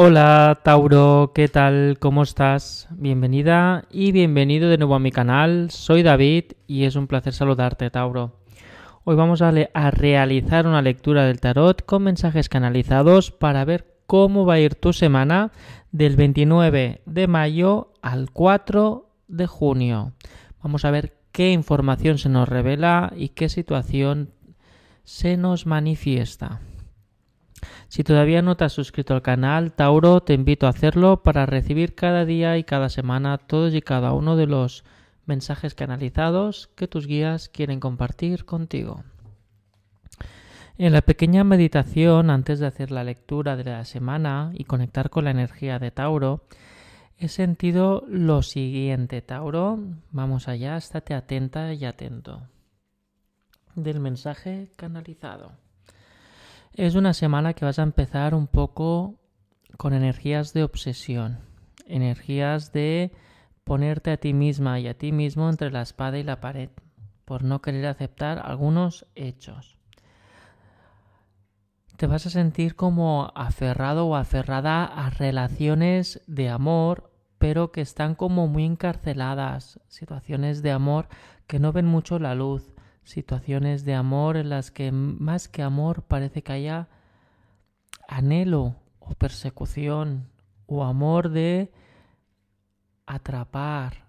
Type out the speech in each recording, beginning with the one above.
Hola Tauro, ¿qué tal? ¿Cómo estás? Bienvenida y bienvenido de nuevo a mi canal. Soy David y es un placer saludarte, Tauro. Hoy vamos a, a, realizar una lectura del tarot con mensajes canalizados para ver cómo va a ir tu semana del 29 de mayo al 4 de junio. Vamos a ver qué información se nos revela y qué situación se nos manifiesta. Si todavía no te has suscrito al canal, Tauro, te invito a hacerlo para recibir cada día y cada semana todos y cada uno de los mensajes canalizados que tus guías quieren compartir contigo. En la pequeña meditación, antes de hacer la lectura de la semana y conectar con la energía de Tauro, he sentido lo siguiente, Tauro. Vamos allá, estate atenta y atento. Del mensaje canalizado. Es una semana que vas a empezar un poco con energías de obsesión, energías de ponerte a ti misma y a ti mismo entre la espada y la pared, por no querer aceptar algunos hechos. Te vas a sentir como aferrado o aferrada a relaciones de amor, pero que están como muy encarceladas, situaciones de amor que no ven mucho la luz, situaciones de amor en las que más que amor parece que haya anhelo o persecución o amor de atrapar,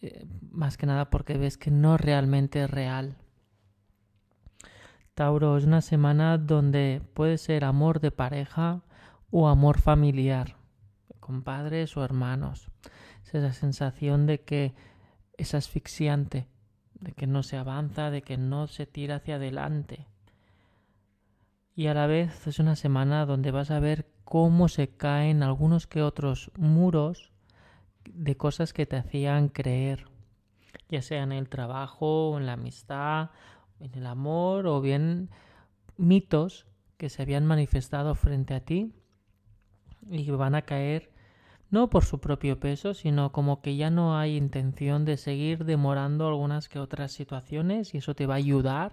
eh, más que nada porque ves que no realmente es real. Tauro es una semana donde puede ser amor de pareja o amor familiar, con padres o hermanos. Es esa sensación de que es asfixiante, de que no se avanza, de que no se tira hacia adelante. Y a la vez es una semana donde vas a ver cómo se caen algunos que otros muros de cosas que te hacían creer, ya sea en el trabajo, en la amistad, en el amor o bien mitos que se habían manifestado frente a ti y van a caer no por su propio peso, sino como que ya no hay intención de seguir demorando algunas que otras situaciones y eso te va a ayudar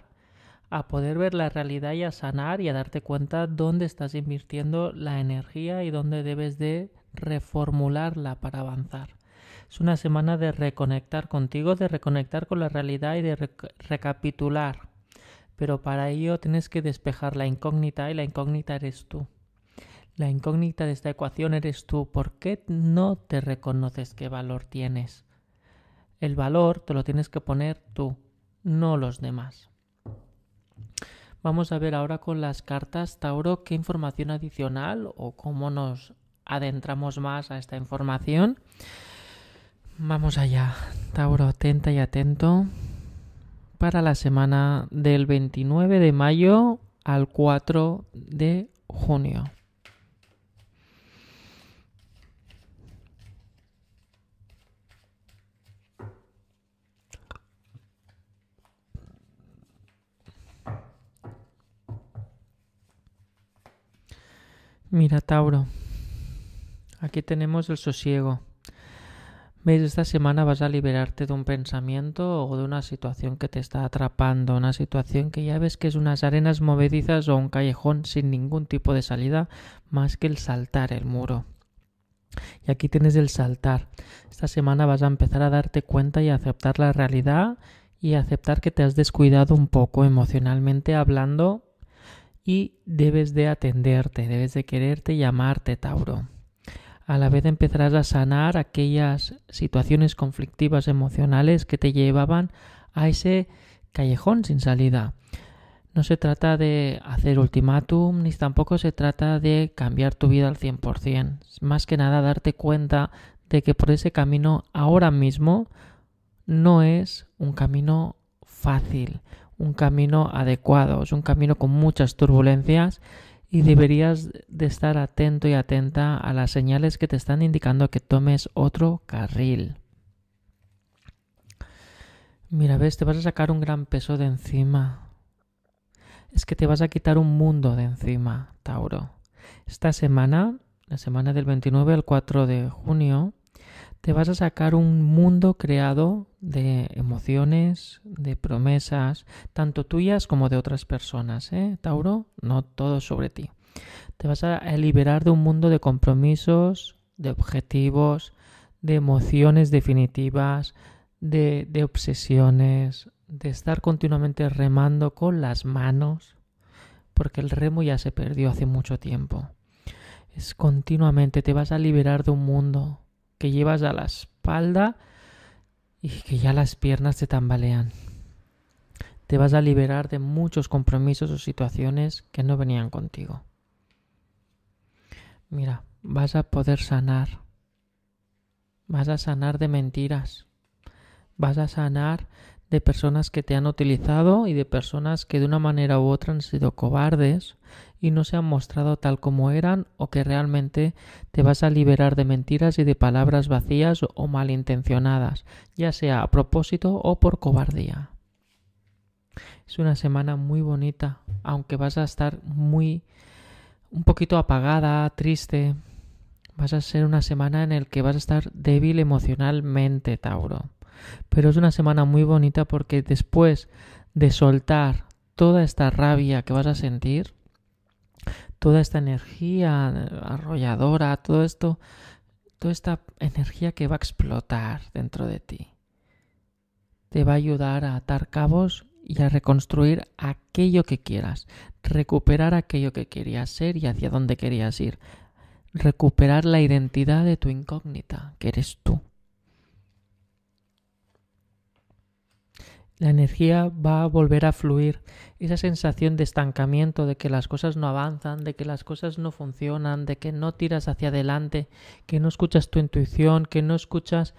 a poder ver la realidad y a sanar y a darte cuenta dónde estás invirtiendo la energía y dónde debes de reformularla para avanzar. Es una semana de reconectar contigo, de reconectar con la realidad y de recapitular. Pero para ello tienes que despejar la incógnita y la incógnita eres tú. La incógnita de esta ecuación eres tú. ¿Por qué no te reconoces qué valor tienes? El valor te lo tienes que poner tú, no los demás. Vamos a ver ahora con las cartas Tauro qué información adicional o cómo nos adentramos más a esta información. Vamos allá, Tauro, atenta y atento para la semana del 29 de mayo al 4 de junio. Mira, Tauro, aquí tenemos el sosiego. ¿Ves? Esta semana vas a liberarte de un pensamiento o de una situación que te está atrapando, una situación que ya ves que es unas arenas movedizas o un callejón sin ningún tipo de salida más que el saltar el muro. Y aquí tienes el saltar. Esta semana vas a empezar a darte cuenta y a aceptar la realidad y a aceptar que te has descuidado un poco emocionalmente hablando y debes de atenderte, debes de quererte y amarte, Tauro. A la vez empezarás a sanar aquellas situaciones conflictivas emocionales que te llevaban a ese callejón sin salida. No se trata de hacer ultimátum, ni tampoco se trata de cambiar tu vida al 100%. Más que nada darte cuenta de que por ese camino ahora mismo no es un camino fácil, un camino adecuado, es un camino con muchas turbulencias y deberías de estar atento y atenta a las señales que te están indicando que tomes otro carril. Mira, ves, te vas a sacar un gran peso de encima. Es que te vas a quitar un mundo de encima, Tauro. Esta semana, la semana del 29 al 4 de junio, te vas a sacar un mundo creado de emociones, de promesas, tanto tuyas como de otras personas, ¿eh, Tauro? No todo sobre ti. Te vas a liberar de un mundo de compromisos, de objetivos, de emociones definitivas, de, de obsesiones, de estar continuamente remando con las manos, porque el remo ya se perdió hace mucho tiempo. Es continuamente, te vas a liberar de un mundo que llevas a la espalda y que ya las piernas te tambalean. Te vas a liberar de muchos compromisos o situaciones que no venían contigo. Mira, vas a poder sanar. Vas a sanar de mentiras. Vas a sanar de personas que te han utilizado y de personas que de una manera u otra han sido cobardes y no se han mostrado tal como eran o que realmente te vas a liberar de mentiras y de palabras vacías o malintencionadas, ya sea a propósito o por cobardía. Es una semana muy bonita, aunque vas a estar muy un poquito apagada, triste. Vas a ser una semana en la que vas a estar débil emocionalmente, Tauro. Pero es una semana muy bonita porque después de soltar toda esta rabia que vas a sentir, toda esta energía arrolladora, todo esto, toda esta energía que va a explotar dentro de ti, te va a ayudar a atar cabos y a reconstruir aquello que quieras, recuperar aquello que querías ser y hacia dónde querías ir, recuperar la identidad de tu incógnita, que eres tú. La energía va a volver a fluir. Esa sensación de estancamiento, de que las cosas no avanzan, de que las cosas no funcionan, de que no tiras hacia adelante, que no escuchas tu intuición, que no escuchas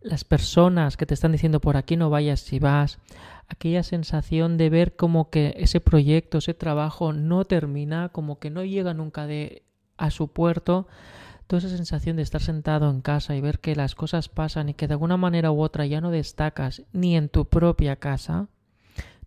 las personas que te están diciendo por aquí no vayas si vas, aquella sensación de ver como que ese proyecto, ese trabajo no termina, como que no llega nunca de a su puerto, toda esa sensación de estar sentado en casa y ver que las cosas pasan y que de alguna manera u otra ya no destacas ni en tu propia casa,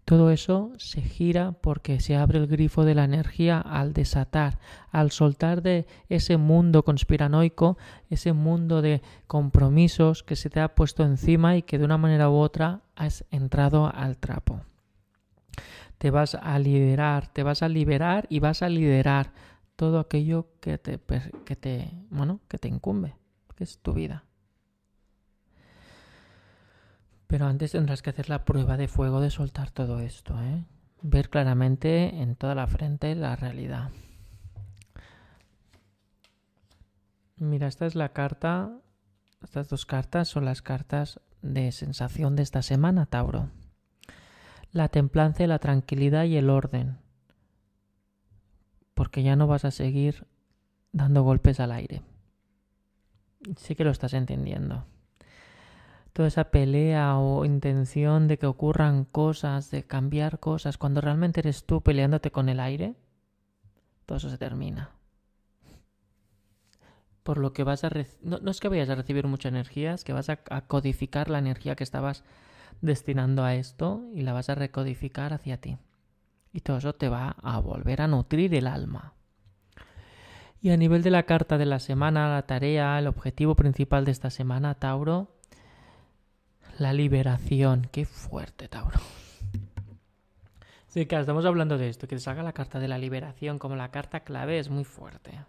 todo eso se gira porque se abre el grifo de la energía al desatar, al soltar de ese mundo conspiranoico, ese mundo de compromisos que se te ha puesto encima y que de una manera u otra has entrado al trapo. Te vas a liderar, te vas a liberar y vas a liderar todo aquello que te, que te, bueno, que te incumbe, que es tu vida. Pero antes tendrás que hacer la prueba de fuego de soltar todo esto, ¿eh? ver claramente en toda la frente la realidad. Mira, esta es la carta, estas dos cartas son las cartas de sensación de esta semana, Tauro. La templanza, la tranquilidad y el orden porque ya no vas a seguir dando golpes al aire. Sí que lo estás entendiendo. Toda esa pelea o intención de que ocurran cosas, de cambiar cosas, cuando realmente eres tú peleándote con el aire, todo eso se termina. Por lo que vas a... No, es que vayas a recibir mucha energía, es que vas a codificar la energía que estabas destinando a esto y la vas a recodificar hacia ti. Y todo eso te va a volver a nutrir el alma. Y a nivel de la carta de la semana, la tarea, el objetivo principal de esta semana, Tauro, la liberación. Qué fuerte, Tauro. Sí, claro, estamos hablando de esto, que te salga la carta de la liberación como la carta clave es muy fuerte.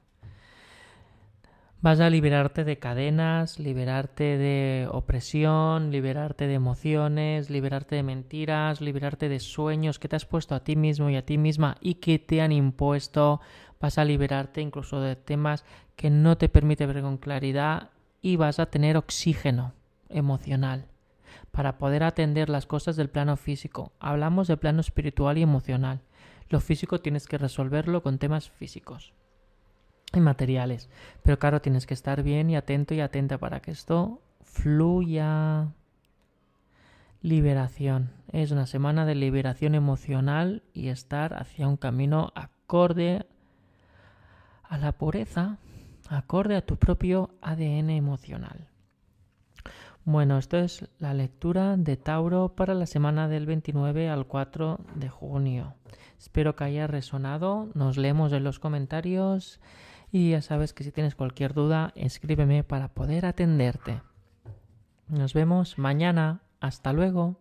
Vas a liberarte de cadenas, liberarte de opresión, liberarte de emociones, liberarte de mentiras, liberarte de sueños que te has puesto a ti mismo y a ti misma y que te han impuesto. Vas a liberarte incluso de temas que no te permite ver con claridad y vas a tener oxígeno emocional para poder atender las cosas del plano físico. Hablamos del plano espiritual y emocional. Lo físico tienes que resolverlo con temas físicos y materiales. Pero claro, tienes que estar bien y atento y atenta para que esto fluya. Liberación. Es una semana de liberación emocional y estar hacia un camino acorde a la pureza, acorde a tu propio ADN emocional. Bueno, esto es la lectura de Tauro para la semana del 29 al 4 de junio. Espero que haya resonado. Nos leemos en los comentarios y ya sabes que si tienes cualquier duda, escríbeme para poder atenderte. Nos vemos mañana. Hasta luego.